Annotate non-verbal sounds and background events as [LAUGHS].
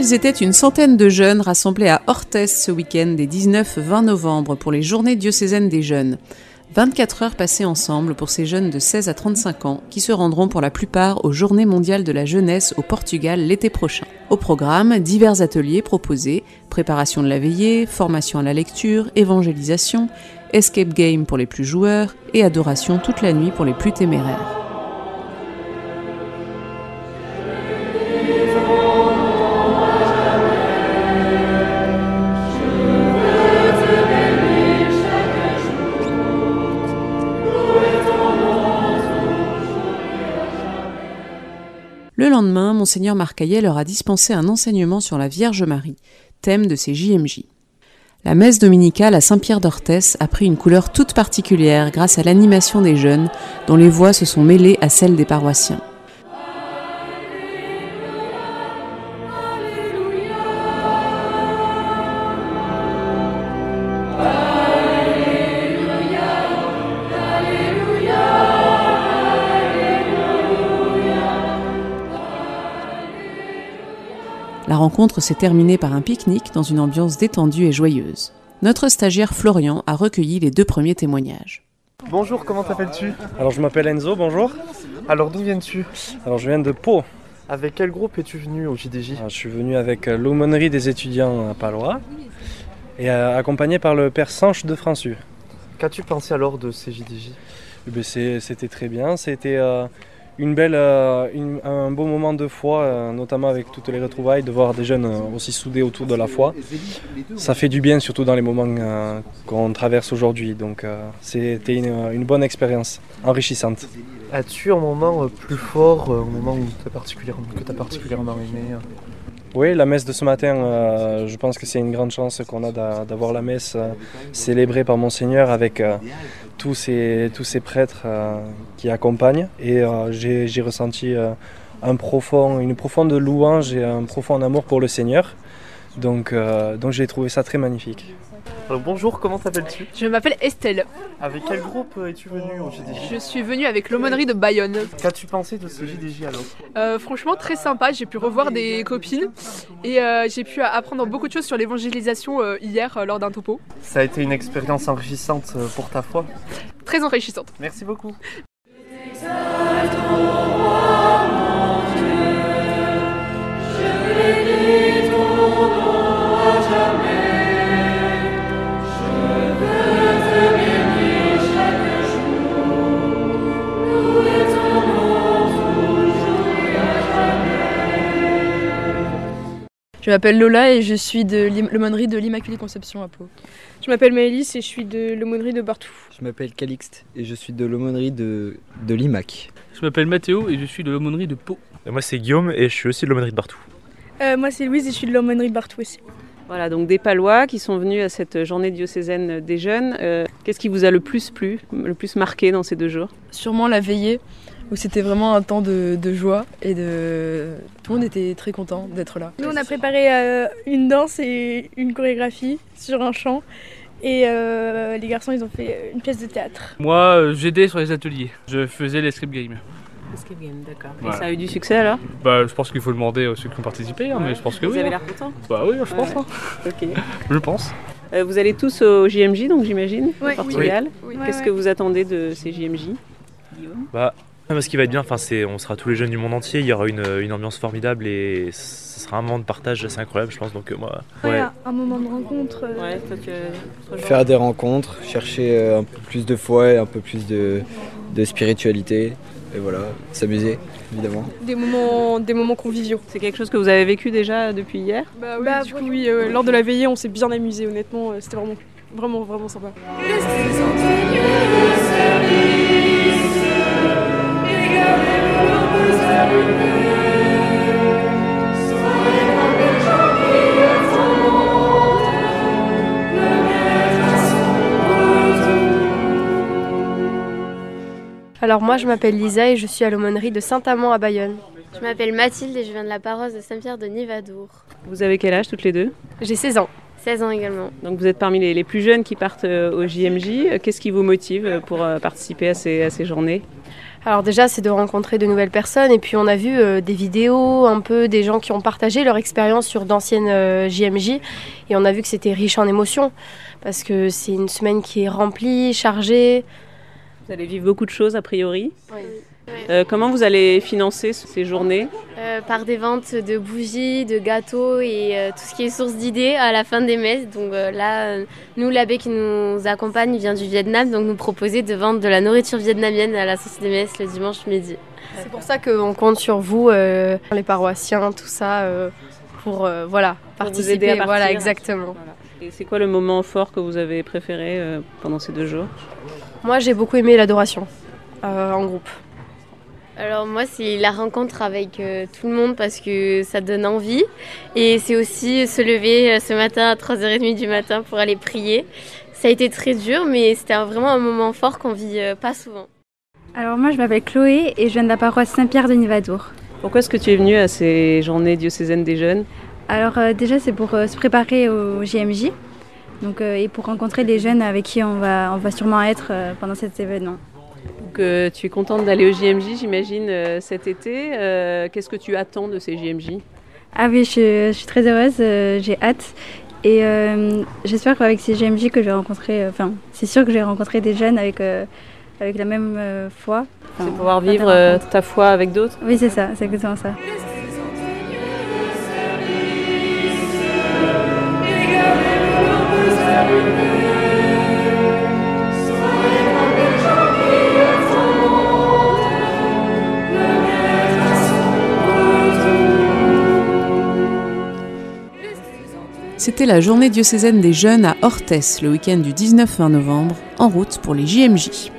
Ils étaient une centaine de jeunes rassemblés à Orthez ce week-end des 19-20 novembre pour les journées diocésaines des jeunes. 24 heures passées ensemble pour ces jeunes de 16 à 35 ans qui se rendront pour la plupart aux Journées mondiales de la jeunesse au Portugal l'été prochain. Au programme, divers ateliers proposés, préparation de la veillée, formation à la lecture, évangélisation, escape game pour les plus joueurs et adoration toute la nuit pour les plus téméraires. Le lendemain, monseigneur Marcaillet leur a dispensé un enseignement sur la Vierge Marie, thème de ses JMJ. La messe dominicale à Saint-Pierre d'Orthès a pris une couleur toute particulière grâce à l'animation des jeunes, dont les voix se sont mêlées à celles des paroissiens. Rencontre s'est terminée par un pique-nique dans une ambiance détendue et joyeuse. Notre stagiaire Florian a recueilli les deux premiers témoignages. Bonjour, comment t'appelles-tu? Alors je m'appelle Enzo, bonjour. Alors d'où viens-tu? Alors je viens de Pau. Avec quel groupe es-tu venu au JDJ Alors, je suis venu avec euh, l'aumônerie des étudiants à Palois et euh, accompagné par le père Sanche de Françu. Qu'as-tu pensé alors de ces JDJ Eh ben, C'était très bien, c'était euh, une belle, euh, un beau moment de foi, euh, notamment avec toutes les retrouvailles, de voir des jeunes euh, aussi soudés autour de la foi. Ça fait du bien, surtout dans les moments qu'on traverse aujourd'hui. Donc c'était une, bonne expérience, enrichissante. As-tu un moment plus fort, un moment où que tu as particulièrement aimé Oui, la messe de ce matin, euh, je pense que c'est une grande chance qu'on a d'a- d'avoir la messe euh, célébrée par Monseigneur avec euh, tous, ces, tous ces prêtres qui accompagnent. Et j'ai ressenti une profonde louange et un profond amour pour le Seigneur. Donc, donc j'ai trouvé ça très magnifique. Alors bonjour, comment t'appelles-tu Je m'appelle Estelle. Avec quel groupe euh, es-tu venu au JDJ Je suis venue avec l'aumônerie de Bayonne. Qu'as-tu pensé de ce JDJ alors Euh, franchement, très sympa. J'ai pu revoir des copines et euh, j'ai pu apprendre beaucoup de choses sur l'évangélisation euh, hier lors d'un topo. Ça a été une expérience enrichissante pour ta foi. Très enrichissante. Merci beaucoup. Je m'appelle Lola et je suis de l'aumônerie de l'Immaculée Conception à Pau. Je m'appelle Maëlys et je suis de l'aumônerie de Bartou. Je m'appelle Calixte et je suis de l'aumônerie de, de l'IMAC. Je m'appelle Mathéo et je suis de l'aumônerie de Pau. Et moi c'est Guillaume et je suis aussi de l'aumônerie de Bartou. Euh, moi c'est Louise et je suis de l'aumônerie de Bartou aussi. Voilà, donc des Palois qui sont venus à cette journée diocésaine des jeunes. Euh, Qu'est-ce qui vous a le plus plu, le plus marqué dans ces deux jours? Sûrement la veillée, où c'était vraiment un temps de, de joie et de. Tout le monde était très content d'être là. Nous on a préparé euh, une danse et une chorégraphie sur un chant. Et euh, les garçons ils ont fait une pièce de théâtre. Moi, euh, j'aidais sur les ateliers. Je faisais les script games. Escape game, d'accord. Ouais. Et ça a eu du succès alors? Bah, je pense qu'il faut demander à ceux qui ont participé, hein, mais je pense que Vous oui. avez hein. l'air content? Bah oui, je pense. Ouais. hein. Ok. [LAUGHS] Je pense. Euh, vous allez tous au JMJ, donc j'imagine, Ouais. au Portugal. Oui. Qu'est-ce Ouais, que ouais. vous attendez de ces JMJ Guillaume Bah, ce qui va être bien, enfin, c'est, on sera tous les jeunes du monde entier, il y aura une, une ambiance formidable et ce sera un moment de partage assez incroyable, je pense. Donc, euh, moi, Ouais, un moment de rencontre. euh, Ouais, toi, tu- toi, Jean Faire des rencontres, chercher euh, un peu plus de foi et un peu plus de, de spiritualité. Et voilà, s'amuser, évidemment. Des moments, des moments conviviaux. C'est quelque chose que vous avez vécu déjà depuis hier? Bah oui, du coup, oui, euh, lors de la veillée on s'est bien amusé honnêtement. euh, C'était vraiment, vraiment, vraiment sympa. Alors moi je m'appelle Lisa et je suis à l'aumônerie de Saint-Amand à Bayonne. Je m'appelle Mathilde et je viens de la paroisse de Saint-Pierre de Nivadour. Vous avez quel âge toutes les deux? J'ai 16 ans. 16 ans également. Donc vous êtes parmi les, les plus jeunes qui partent euh, au JMJ. Euh, Qu'est-ce qui vous motive euh, pour participer à ces, à ces journées? Alors déjà, c'est de rencontrer de nouvelles personnes et puis on a vu euh, des vidéos, un peu des gens qui ont partagé leur expérience sur d'anciennes euh, JMJ et on a vu que c'était riche en émotions parce que c'est une semaine qui est remplie, chargée. Vous allez vivre beaucoup de choses a priori. Euh, comment vous allez financer ces journées? Euh, par des ventes de bougies, de gâteaux et euh, tout ce qui est source d'idées à la fin des messes. Donc euh, là, euh, nous, l'abbé qui nous accompagne vient du Vietnam, donc nous proposer de vendre de la nourriture vietnamienne à la sortie des messes le dimanche midi. C'est pour ça qu'on compte sur vous, euh, les paroissiens, tout ça, euh, pour euh, voilà, Pour vous participer. aider à partir. Voilà, exactement. Et c'est quoi le moment fort que vous avez préféré euh, pendant ces deux jours? Moi, j'ai beaucoup aimé l'adoration euh, en groupe. Alors moi, c'est la rencontre avec euh, tout le monde parce que ça donne envie. Et c'est aussi se lever euh, ce matin à 3h30 du matin pour aller prier. Ça a été très dur, mais c'était vraiment un moment fort qu'on vit euh, pas souvent. Alors moi je m'appelle Chloé et je viens de la paroisse Saint-Pierre de Nivadour. Pourquoi est-ce que tu es venue à ces journées diocésaines des jeunes? Alors euh, déjà c'est pour euh, se préparer au JMJ donc, euh, et pour rencontrer les jeunes avec qui on va, on va sûrement être pendant cet événement. Donc, tu es contente d'aller au JMJ, j'imagine, cet été. Qu'est-ce que tu attends de ces JMJ Ah oui je, je suis très heureuse, j'ai hâte et j'espère qu'avec ces JMJ que je vais rencontrer, enfin c'est sûr que je vais rencontrer des jeunes avec, avec la même foi. C'est pouvoir vivre ta foi avec d'autres? Oui c'est ça, c'est exactement ça. C'était la journée diocésaine des jeunes à Orthès le week-end du 19-20 novembre, en route pour les JMJ.